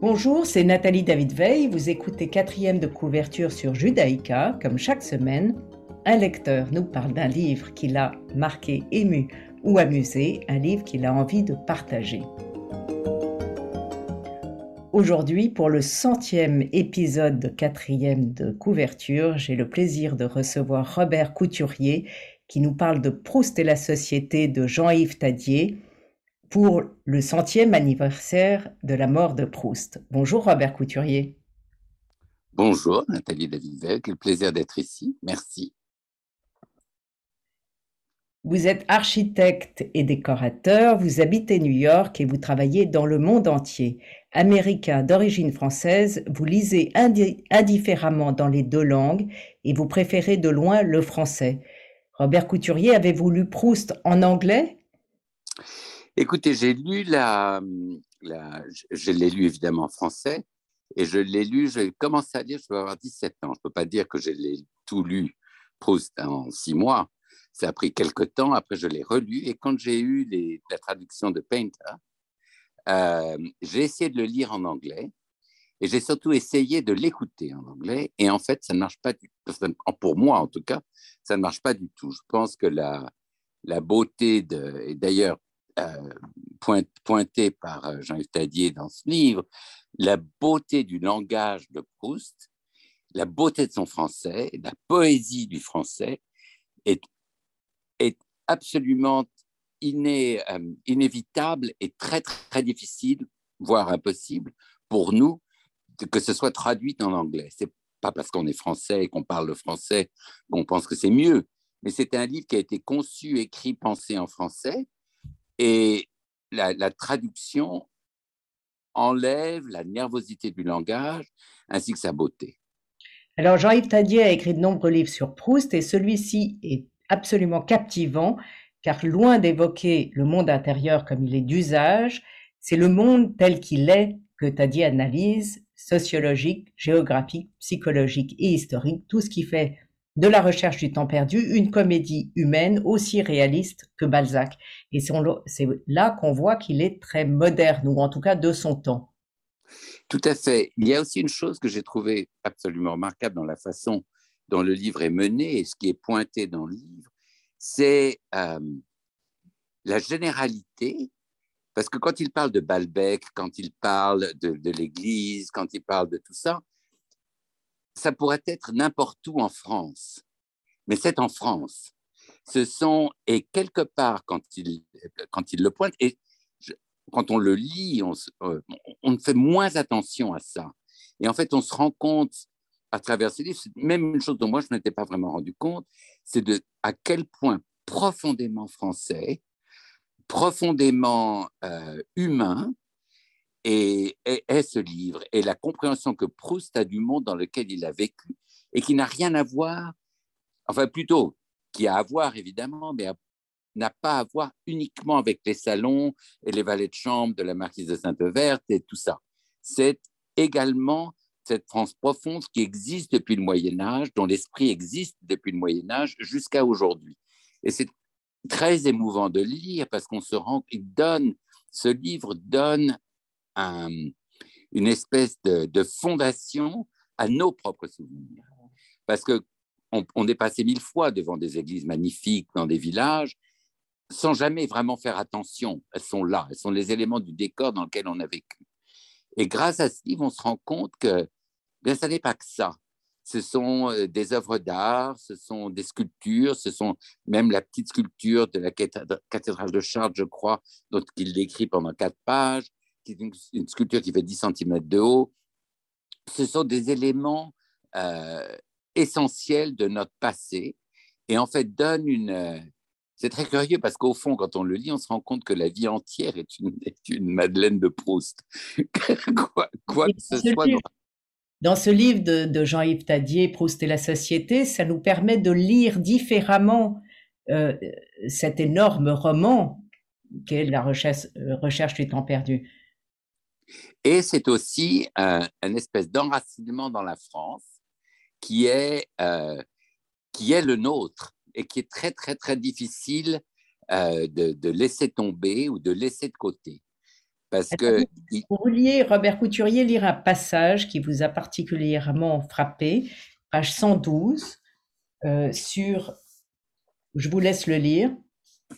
Bonjour, c'est Nathalie David Veil. Vous écoutez quatrième de couverture sur Judaïka. Comme chaque semaine, un lecteur nous parle d'un livre qui l'a marqué, ému ou amusé, un livre qu'il a envie de partager. Aujourd'hui, pour le centième épisode de quatrième de couverture, j'ai le plaisir de recevoir Robert Couturier qui nous parle de Proust et la société de Jean-Yves Tadier pour le centième anniversaire de la mort de Proust. Bonjour Robert Couturier. Bonjour Nathalie David, quel plaisir d'être ici. Merci. Vous êtes architecte et décorateur, vous habitez New York et vous travaillez dans le monde entier. Américain d'origine française, vous lisez indifféremment dans les deux langues et vous préférez de loin le français. Robert Couturier, avez-vous lu Proust en anglais? Écoutez, j'ai lu la, je l'ai lu évidemment en français, et je l'ai lu, j'ai commencé à lire, je vais avoir 17 ans. Je ne peux pas dire que je l'ai tout lu Proust en six mois. Ça a pris quelques temps, après je l'ai relu, et quand j'ai eu la traduction de Painter, euh, j'ai essayé de le lire en anglais, et j'ai surtout essayé de l'écouter en anglais, et en fait, ça ne marche pas du tout. Pour moi, en tout cas, ça ne marche pas du tout. Je pense que la, beauté et d'ailleurs, euh, pointé par euh, Jean-Yves Tadier dans ce livre, la beauté du langage de Proust, la beauté de son français, la poésie du français est, absolument euh, inévitable et très, très difficile, voire impossible pour nous que ce soit traduit en anglais. C'est pas parce qu'on est français et qu'on parle le français qu'on pense que c'est mieux, mais c'est un livre qui a été conçu, écrit, pensé en français et la, traduction enlève la nervosité du langage ainsi que sa beauté. Alors Jean-Yves Tadier a écrit de nombreux livres sur Proust et celui-ci est absolument captivant car loin d'évoquer le monde intérieur comme il est d'usage, c'est le monde tel qu'il est que Tadier analyse, sociologique, géographique, psychologique et historique, tout ce qui fait de la recherche du temps perdu, une comédie humaine aussi réaliste que Balzac. Et c'est là qu'on voit qu'il est très moderne, ou en tout cas de son temps. Tout à fait. Il y a aussi une chose que j'ai trouvée absolument remarquable dans la façon dont le livre est mené et ce qui est pointé dans le livre, c'est euh, la généralité. Parce que quand il parle de Balbec, quand il parle de, l'Église, quand il parle de tout ça, ça pourrait être n'importe où en France, mais c'est en France. Ce sont, et quelque part, quand il, quand il le pointe, et quand on le lit, on, euh, on, fait moins attention à ça. Et en fait, on se rend compte à travers ces livres, même une chose dont moi je ne m'étais pas vraiment rendu compte, c'est de à quel point profondément français, profondément euh, humain, et, est ce livre et la compréhension que Proust a du monde dans lequel il a vécu et qui n'a rien à voir, enfin plutôt qui a à voir évidemment, mais n'a pas à voir uniquement avec les salons et les valets de chambre de la marquise de Sainte-Verte et tout ça. C'est également cette France profonde qui existe depuis le Moyen Âge, dont l'esprit existe depuis le Moyen Âge jusqu'à aujourd'hui. Et c'est très émouvant de lire parce qu'on se rend, il donne, ce livre donne une espèce de, fondation à nos propres souvenirs. Parce que on, est passé mille fois devant des églises magnifiques dans des villages sans jamais vraiment faire attention. Elles sont là, elles sont les éléments du décor dans lequel on a vécu. Et grâce à ce livre, on se rend compte que bien, ça n'est pas que ça. Ce sont euh, des œuvres d'art, ce sont des sculptures, ce sont même la petite sculpture de la cathédrale de Chartres, je crois, dont il décrit pendant quatre pages une, sculpture qui fait 10 cm de haut. Ce sont des éléments euh, essentiels de notre passé et en fait donnent une... Euh, c'est très curieux parce qu'au fond, quand on le lit, on se rend compte que la vie entière est une, une Madeleine de Proust. quoi, que ce soit. Dans... ce livre de, Jean-Yves Tadier, Proust et la société, ça nous permet de lire différemment euh, cet énorme roman qu'est la recherche, recherche du temps perdu. Et c'est aussi un, espèce d'enracinement dans la France qui est, euh, le nôtre et qui est très, très, très difficile euh, de, laisser tomber ou de laisser de côté. Parce que. Vous vouliez, Robert Couturier, lire un passage qui vous a particulièrement frappé, page 112, euh, sur. Je vous laisse le lire.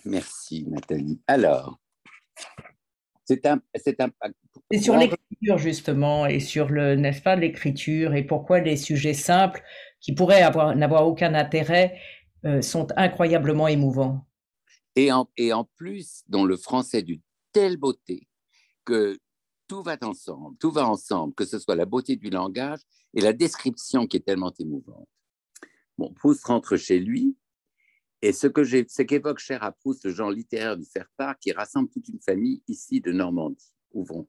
Merci, Nathalie. Alors, c'est un. C'est un sur l'écriture, justement, et sur le, n'est-ce pas, l'écriture, et pourquoi les sujets simples, qui pourraient avoir, n'avoir aucun intérêt, euh, sont incroyablement émouvants. Et en, et en plus, dans le français d'une telle beauté tout va ensemble, tout va ensemble, que ce soit la beauté du langage et la description qui est tellement émouvante. Bon, Proust rentre chez lui, et ce que ce qu'évoque cher à Proust le genre littéraire du faire-part qui rassemble toute une famille ici de Normandie. Ouvrons.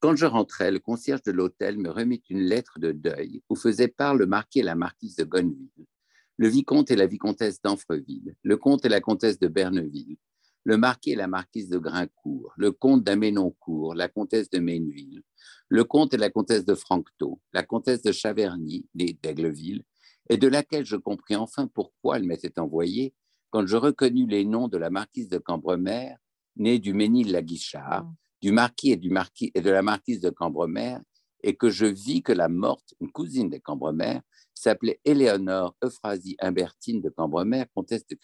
Quand je rentrais, le concierge de l'hôtel me remit une lettre de deuil où faisait part le marquis et la marquise de Gonneville le vicomte et la vicomtesse d'Anfreville, le comte et la comtesse de Berneville, le marquis et la marquise de Grincourt, le comte d'Aménoncourt, la comtesse de Maineville, le comte et la comtesse de Franctot, la comtesse de Chaverny, d'Aigleville, et de laquelle je compris enfin pourquoi elle m'était envoyée quand je reconnus les noms de la marquise de Cambremer, née du Ménil-la-Guichard, mm. du marquis et, du marquis et de la marquise de Cambremer, et que je vis que la morte, une cousine de Cambremer, s'appelait Éléonore Euphrasie Humbertine de Cambremer, comtesse de.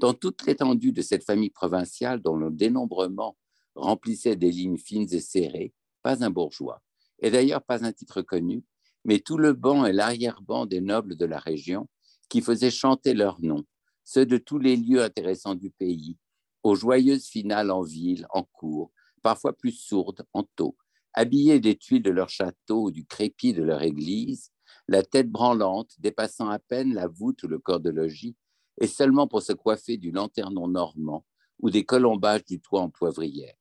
Dans toute l'étendue de cette famille provinciale dont le dénombrement remplissait des lignes fines et serrées, pas un bourgeois, et d'ailleurs pas un titre connu, mais tout le banc et l'arrière-banc des nobles de la région qui faisaient chanter leurs noms, ceux de tous les lieux intéressants du pays, aux joyeuses finales en ville, en cour, parfois plus sourdes, en taux, habillés des tuiles de leur château ou du crépi de leur église, la tête branlante, dépassant à peine la voûte ou le corps de logis, et seulement pour se coiffer du lanternon normand ou des colombages du toit en poivrière.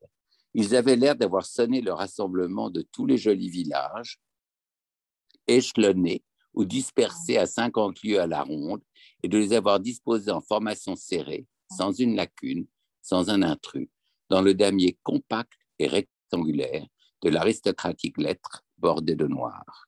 Ils avaient l'air d'avoir sonné le rassemblement de tous les jolis villages, échelonnés ou dispersés à cinquante lieues à la ronde, et de les avoir disposés en formation serrée, sans une lacune, sans un intrus, dans le damier compact et rectangulaire de l'aristocratique lettre bordée de noir.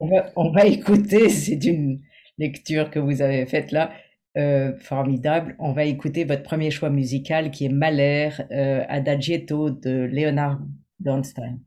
On, va, écouter, c'est une lecture que vous avez faite là, euh, formidable. On va écouter votre premier choix musical qui est Mahler, euh, Adagietto de Leonard Bernstein.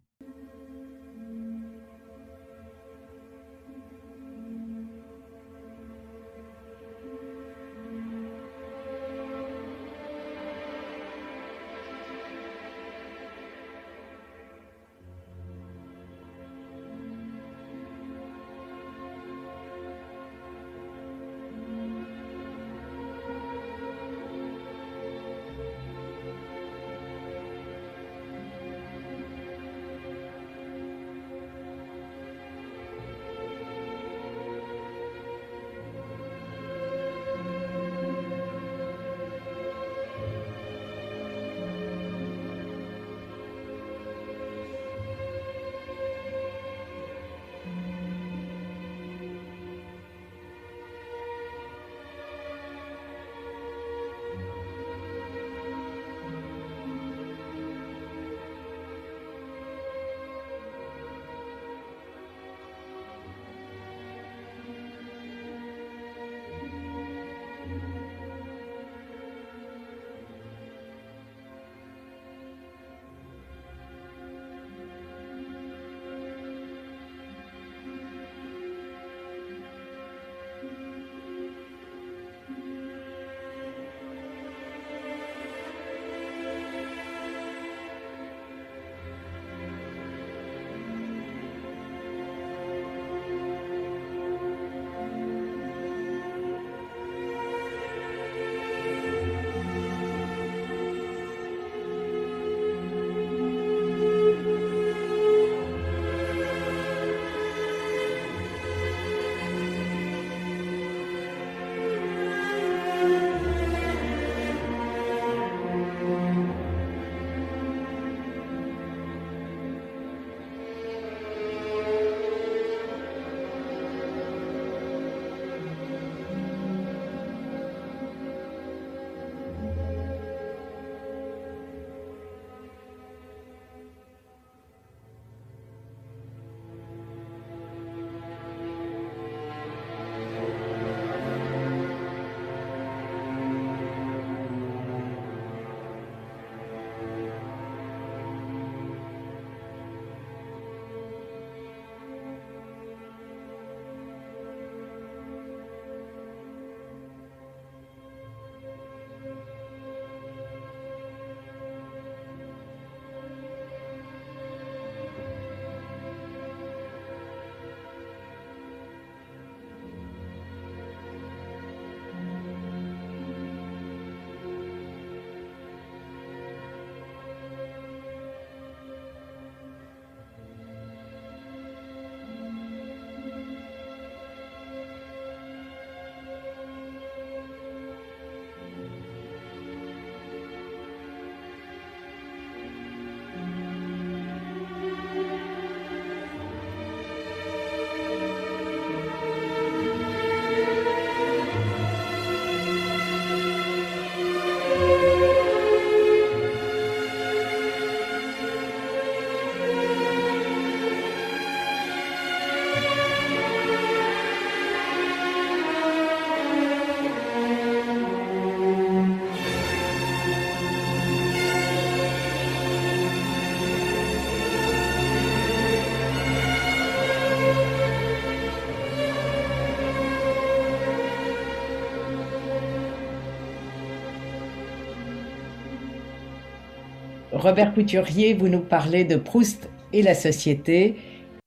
Robert Couturier, vous nous parlez de Proust et la société.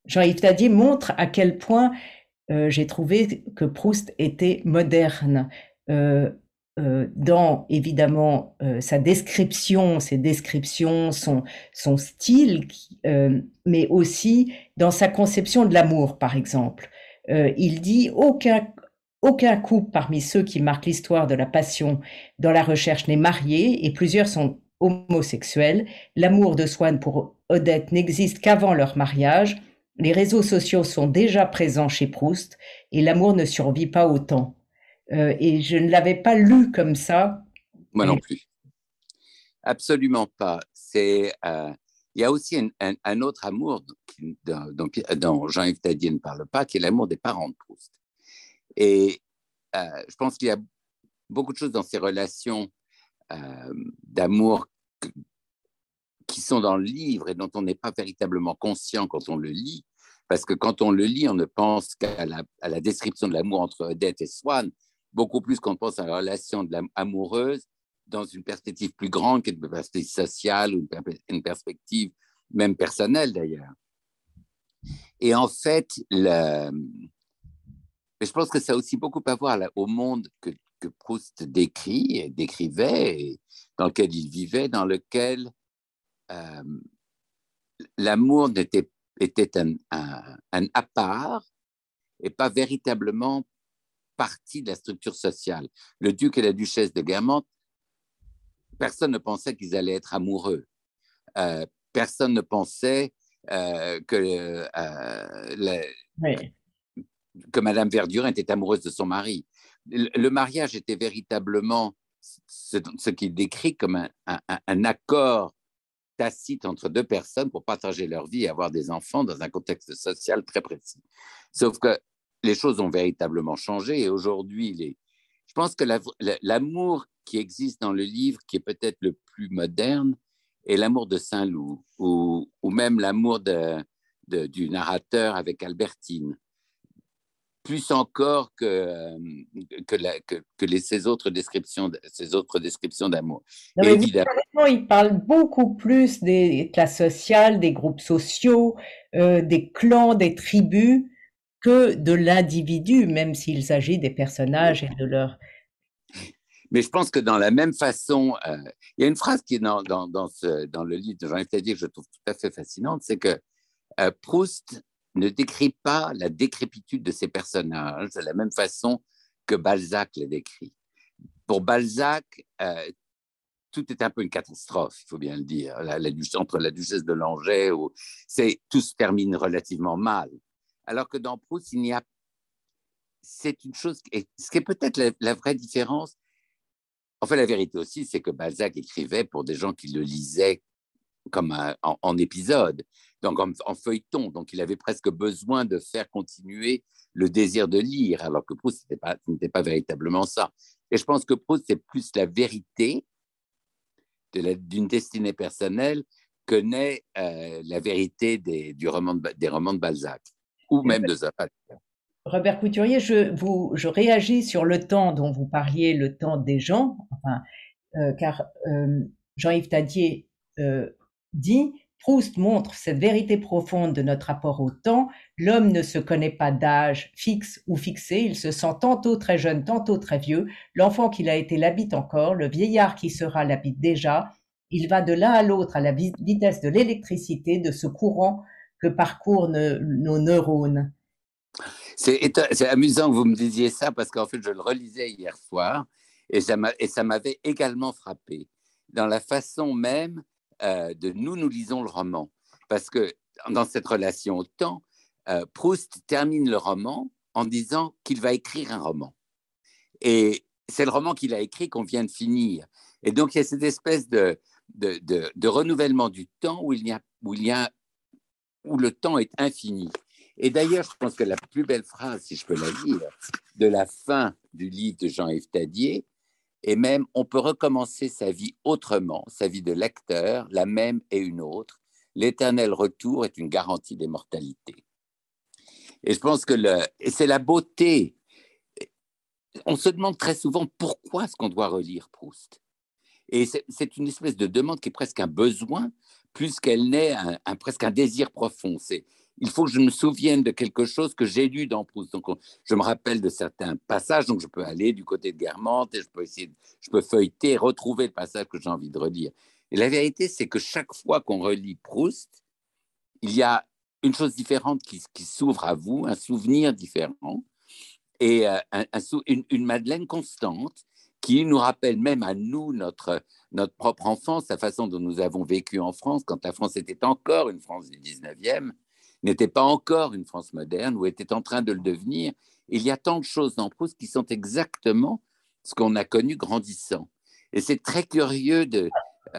Jean-Yves Tadier montre à quel point euh, j'ai trouvé que Proust était moderne. Euh, euh, dans évidemment sa description, ses descriptions, son, son style, mais aussi dans sa conception de l'amour, par exemple. il dit aucun, aucun couple parmi ceux qui marquent l'histoire de la passion dans la recherche n'est marié et plusieurs sont homosexuels. L'amour de Swann pour Odette n'existe qu'avant leur mariage. Les réseaux sociaux sont déjà présents chez Proust et l'amour ne survit pas autant. Euh, et je ne l'avais pas lu comme ça. Moi non plus. Absolument pas. C'est euh, il y a aussi un, autre amour dont, Jean-Yves Tadier ne parle pas, qui est l'amour des parents de Proust. Et euh, je pense qu'il y a beaucoup de choses dans ces relations d'amour qui sont dans le livre et dont on n'est pas véritablement conscient quand on le lit, parce que quand on le lit, on ne pense qu'à la, description de l'amour entre Odette et Swann, beaucoup plus qu'on pense à la relation amoureuse dans une perspective plus grande qu'une perspective sociale ou une perspective même personnelle d'ailleurs. Et en fait, le... je pense que ça a aussi beaucoup à voir au monde que, que Proust décrit et décrivait, dans lequel il vivait, dans lequel euh, l'amour était, était un, un, un à part et pas véritablement partie de la structure sociale. Le duc et la duchesse de Guermantes, personne ne pensait qu'ils allaient être amoureux. Euh, personne ne pensait euh, que, que Madame Verdurin était amoureuse de son mari. Le, mariage était véritablement ce, qu'il décrit comme un, accord tacite entre deux personnes pour partager leur vie et avoir des enfants dans un contexte social très précis. Sauf que les choses ont véritablement changé et aujourd'hui, je pense que l'amour qui existe dans le livre, qui est peut-être le plus moderne, est l'amour de Saint-Loup ou, même l'amour du narrateur avec Albertine plus encore que, euh, que, la, que, que les, ces autres descriptions, ces autres descriptions d'amour. Évidemment, il parle beaucoup plus des classes sociales, des groupes sociaux, euh, des clans, des tribus, que de l'individu, même s'il s'agit des personnages et de leur... Mais je pense que dans la même façon, euh, il y a une phrase qui est dans, dans, dans, ce, dans le livre de Jean-Yves que je trouve tout à fait fascinante, c'est que Proust ne décrit pas la décrépitude de ses personnages de la même façon que Balzac les décrit. Pour Balzac, euh, tout est un peu une catastrophe, il faut bien le dire. La, entre la duchesse de Langeais, c'est tout se termine relativement mal. Alors que dans Proust, il n'y a, c'est une chose, ce qui est peut-être la, vraie différence. En fait, la vérité aussi, c'est que Balzac écrivait pour des gens qui le lisaient comme en, en, épisode donc en, feuilleton. Donc, il avait presque besoin de faire continuer le désir de lire, alors que Proust, ce n'était pas, véritablement ça. Et je pense que Proust, c'est plus la vérité d'une destinée personnelle que n'est euh, la vérité des, du roman des romans de Balzac, ou même de Zola. Robert Couturier, je, vous, je réagis sur le temps dont vous parliez, le temps des gens, enfin, euh, car euh, Jean-Yves Tadier dit Proust montre cette vérité profonde de notre rapport au temps. L'homme ne se connaît pas d'âge fixe ou fixé, il se sent tantôt très jeune, tantôt très vieux. L'enfant qu'il a été l'habite encore, le vieillard qui sera l'habite déjà. Il va de l'un à l'autre à la vitesse de l'électricité, de ce courant que parcourent nos neurones. C'est amusant que vous me disiez ça parce qu'en fait, je le relisais hier soir et ça m'avait également frappé dans la façon même euh, de nous, nous lisons le roman. Parce que dans cette relation au temps, euh, Proust termine le roman en disant qu'il va écrire un roman. Et c'est le roman qu'il a écrit qu'on vient de finir. Et donc, il y a cette espèce de, de, renouvellement du temps où, il y a, où, il y a, où le temps est infini. Et d'ailleurs, je pense que la plus belle phrase, si je peux la dire, de la fin du livre de Jean-Yves Tadier, et même on peut recommencer sa vie autrement, sa vie de lecteur, la même et une autre. L'éternel retour est une garantie d'immortalité. Et je pense que c'est la beauté. On se demande très souvent pourquoi est-ce qu'on doit relire Proust. Et c'est une espèce de demande qui est presque un besoin, plus qu'elle n'est un, presque un désir profond. C'est il faut que je me souvienne de quelque chose que j'ai lu dans Proust. Donc, je me rappelle de certains passages, donc je peux aller du côté de Guermantes et je peux essayer, je peux feuilleter, retrouver le passage que j'ai envie de relire. Et la vérité, c'est que chaque fois qu'on relit Proust, il y a une chose différente qui, s'ouvre à vous, un souvenir différent et euh, une, Madeleine constante qui nous rappelle même à nous notre, notre propre enfance, la façon dont nous avons vécu en France, quand la France était encore une France du 19e, n'était pas encore une France moderne ou était en train de le devenir. Il y a tant de choses dans Proust qui sont exactement ce qu'on a connu grandissant. Et c'est très curieux de,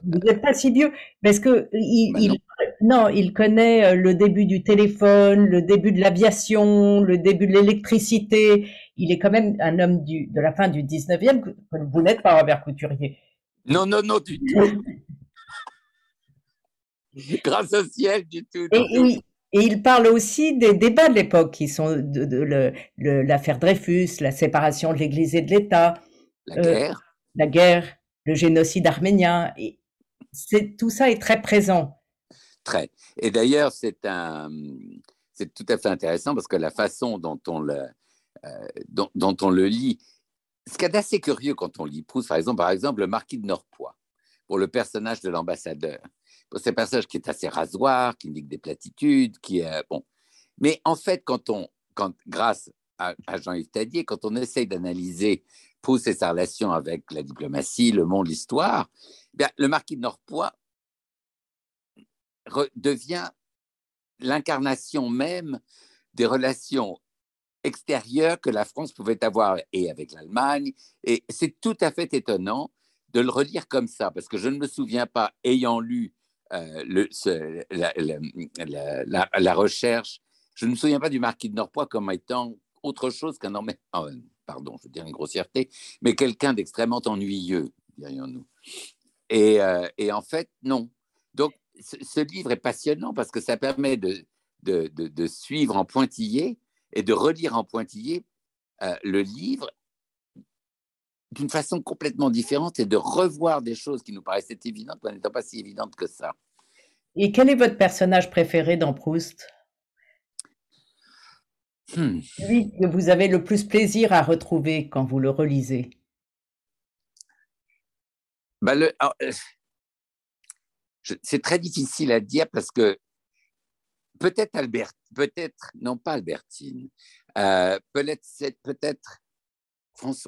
vous n'êtes pas si vieux, parce que il, bah non. il connaît euh, le début du téléphone, le début de l'aviation, le début de l'électricité. Il est quand même un homme du, de la fin du 19e. Vous n'êtes pas Robert Couturier. Non, non, non, du tout. Grâce au ciel, du tout. et, et, il parle aussi des débats de l'époque, qui sont de, l'affaire Dreyfus, la séparation de l'Église et de l'État. La guerre. Euh, la guerre, le génocide arménien. Et, tout ça est très présent. Très. Et d'ailleurs, c'est tout à fait intéressant parce que la façon dont on le, euh, dont, on le lit, ce qui est assez curieux quand on lit Proust, par exemple, par exemple, le marquis de Norpois, pour le personnage de l'ambassadeur. C'est un personnage qui est assez rasoir, qui indique des platitudes, qui est bon. Mais en fait, quand on, quand, grâce à, Jean-Yves Tadier, quand on essaye d'analyser Proust et sa relation avec la diplomatie, le monde, l'histoire, le marquis de Norpois devient l'incarnation même des relations extérieures que la France pouvait avoir et avec l'Allemagne. Et c'est tout à fait étonnant de le relire comme ça, parce que je ne me souviens pas, ayant lu euh, la, recherche, je ne me souviens pas du marquis de Norpois comme étant autre chose qu'un homme, oh, pardon, je veux dire une grossièreté, mais quelqu'un d'extrêmement ennuyeux, dirions-nous. Euh, et, en fait, non. Donc, ce, livre est passionnant parce que ça permet de, de, suivre en pointillé et de relire en pointillé euh, le livre d'une façon complètement différente et de revoir des choses qui nous paraissaient évidentes, mais n'étant pas si évidentes que ça. Et quel est votre personnage préféré dans Proust? Hmm. que vous avez le plus plaisir à retrouver quand vous le relisez? Bah, le, euh, c'est très difficile à dire parce que peut-être Albert, peut-être, non pas Albertine, euh, peut-être, peut-être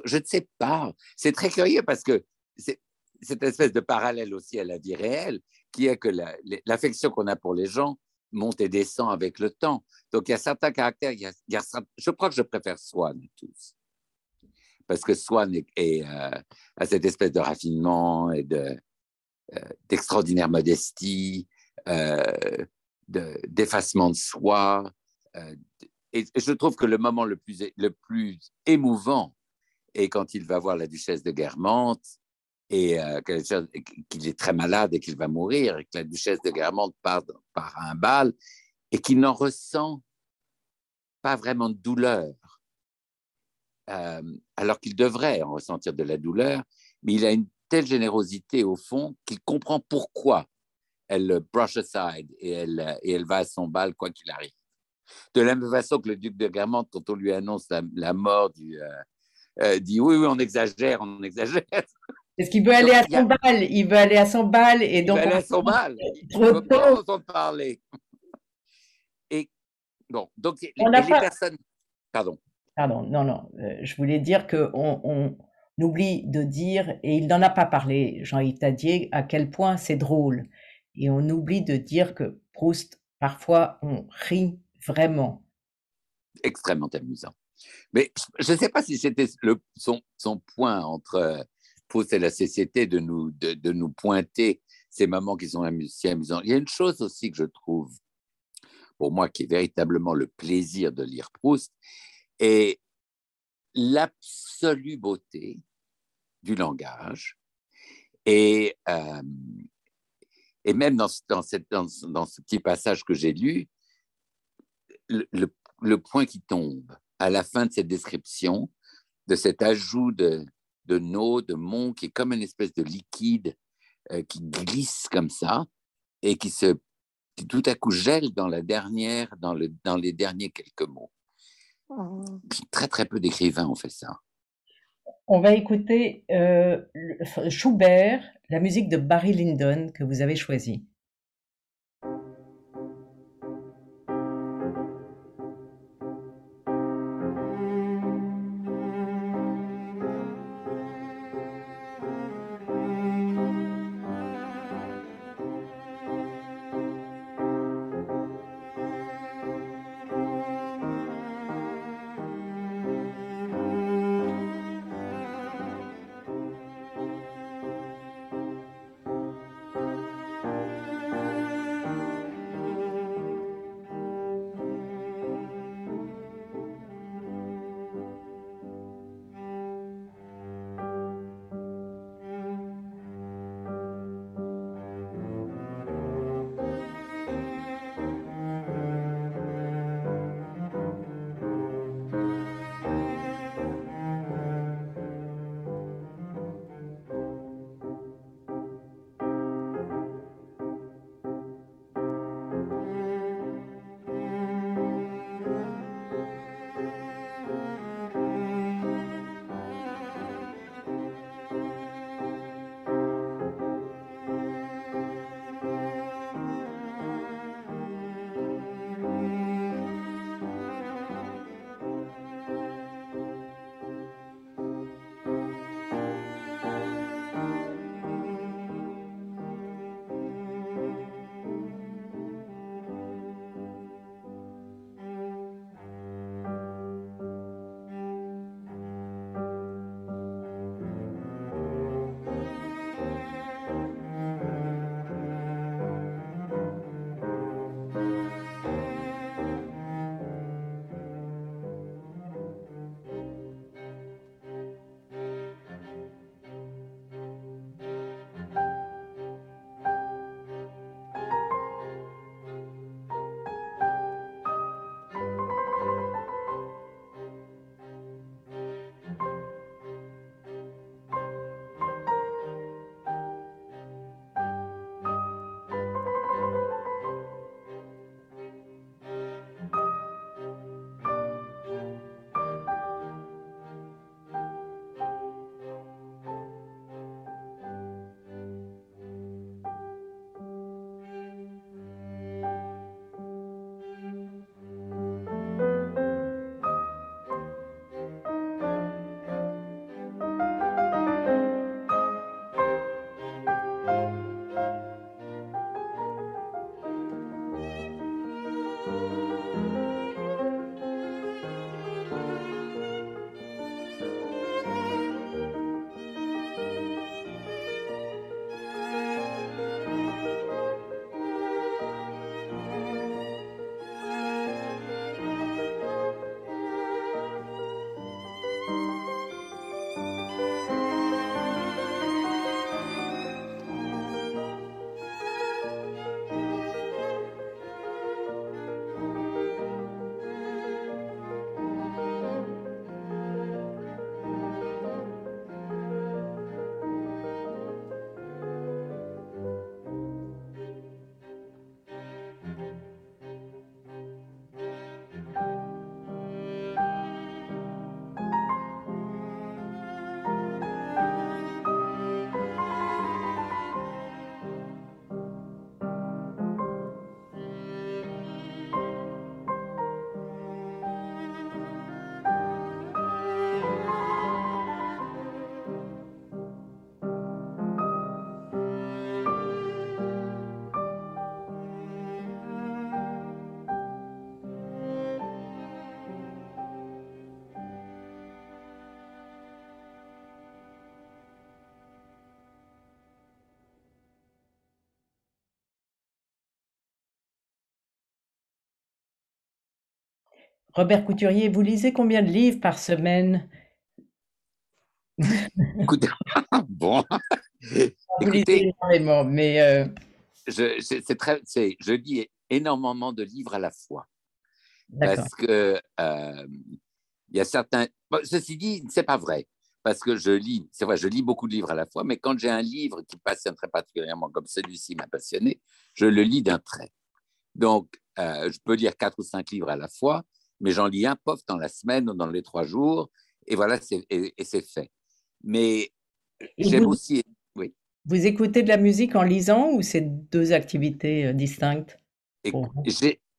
Je ne sais pas. C'est très curieux parce que c'est cette espèce de parallèle aussi à la vie réelle, qui est que l'affection qu'on a pour les gens monte et descend avec le temps. Donc il y a certains caractères, je crois que je préfère Swann tous parce que Swann est, euh, a cette espèce de raffinement et de, euh, d'extraordinaire modestie, euh, d'effacement de, soi. et je trouve que le moment le plus, le plus émouvant est quand il va voir la duchesse de Guermantes et qu'il est très malade et qu'il va mourir, et que la duchesse de Guermantes part par un bal et qu'il n'en ressent pas vraiment de douleur euh, alors qu'il devrait en ressentir de la douleur, mais il a une telle générosité au fond qu'il comprend pourquoi elle le brush aside et elle, et elle va à son bal quoi qu'il arrive. De la même façon que le duc de Guermantes, quand on lui annonce la, mort, du, euh, euh, dit oui, oui, on exagère, on exagère. Est-ce qu'il veut aller à son bal Il veut aller à son bal et donc. Il veut aller à son bal. Il ne veut pas entendre parler. Et bon, donc les, les personnes. Pardon. Pardon, non, non, euh, je voulais dire qu'on on, oublie de dire, et il n'en a pas parlé, Jean-Yves Tadier, à quel point c'est drôle. Et on oublie de dire que Proust, parfois, on rit vraiment. Extrêmement amusant. Mais je ne sais pas si c'était son, son, point entre euh, Proust et la société de nous, de, de nous pointer ces moments qui sont si amusants. Il y a une chose aussi que je trouve, pour moi, qui est véritablement le plaisir de lire Proust, et l'absolue beauté du langage et, euh, et même dans, dans, cette, dans, ce petit passage que j'ai lu, le, le, point qui tombe à la fin de cette description, de cet ajout de, de no, de mon, qui est comme une espèce de liquide euh, qui glisse comme ça et qui se tout à coup gèle dans la dernière, dans, le, dans les derniers quelques mots. Oh. Très très peu d'écrivains ont fait ça. On va écouter euh, Schubert, la musique de Barry Lyndon que vous avez choisie. Robert Couturier, vous lisez combien de livres par semaine? Écoutez, bon. Vous lisez énormément, mais. Euh, je, très, je lis énormément de livres à la fois. Parce que euh, il y a certains. ceci dit, c'est pas vrai. parce que je lis, c'est vrai, je lis beaucoup de livres à la fois, mais quand j'ai un livre qui passionne très particulièrement, comme celui-ci m'a passionné, je le lis d'un trait. Donc, euh, je peux lire quatre ou cinq livres à la fois, mais j'en lis un, pof, dans la semaine ou dans les trois jours, et voilà, et, et c'est fait. Mais j'aime aussi. Oui. Vous écoutez de la musique en lisant ou c'est deux activités euh, distinctes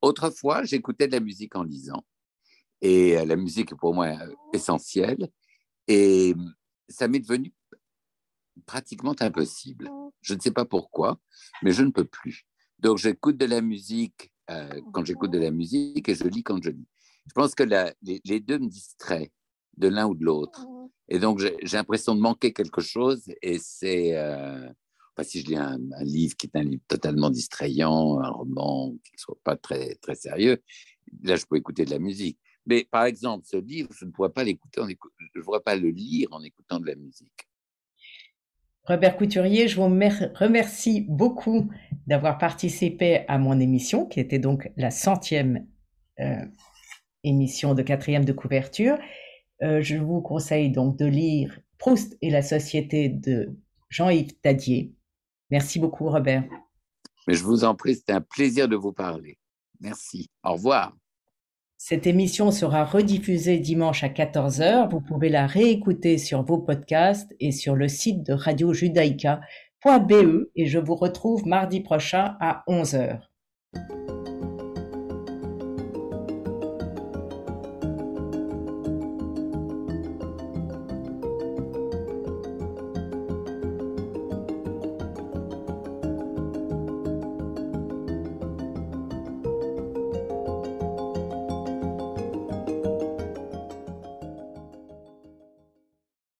Autrefois, j'écoutais de la musique en lisant. Et euh, la musique est pour moi essentielle. Et ça m'est devenu pratiquement impossible. Je ne sais pas pourquoi, mais je ne peux plus. Donc j'écoute de la musique euh, quand j'écoute de la musique et je lis quand je lis. Je pense que les, deux me distraient de l'un ou de l'autre. Et donc j'ai l'impression de manquer quelque chose et c'est... Euh, si je lis un, livre qui est un livre totalement distrayant, un roman qui ne soit pas très, très sérieux, là je peux écouter de la musique. Mais par exemple, ce livre, je ne pourrais pas l'écouter, je ne pourrais pas le lire en écoutant de la musique. Robert Couturier, je vous remercie beaucoup d'avoir participé à mon émission, qui était donc la centième euh, émission de quatrième de couverture. Euh, je vous conseille donc de lire Proust et la société de Jean-Yves Tadier. Merci beaucoup, Robert. Mais je vous en prie, c'était un plaisir de vous parler. Merci. Au revoir. Cette émission sera rediffusée dimanche à 14h. Vous pouvez la réécouter sur vos podcasts et sur le site de radiojudaïka.be et je vous retrouve mardi prochain à 11h.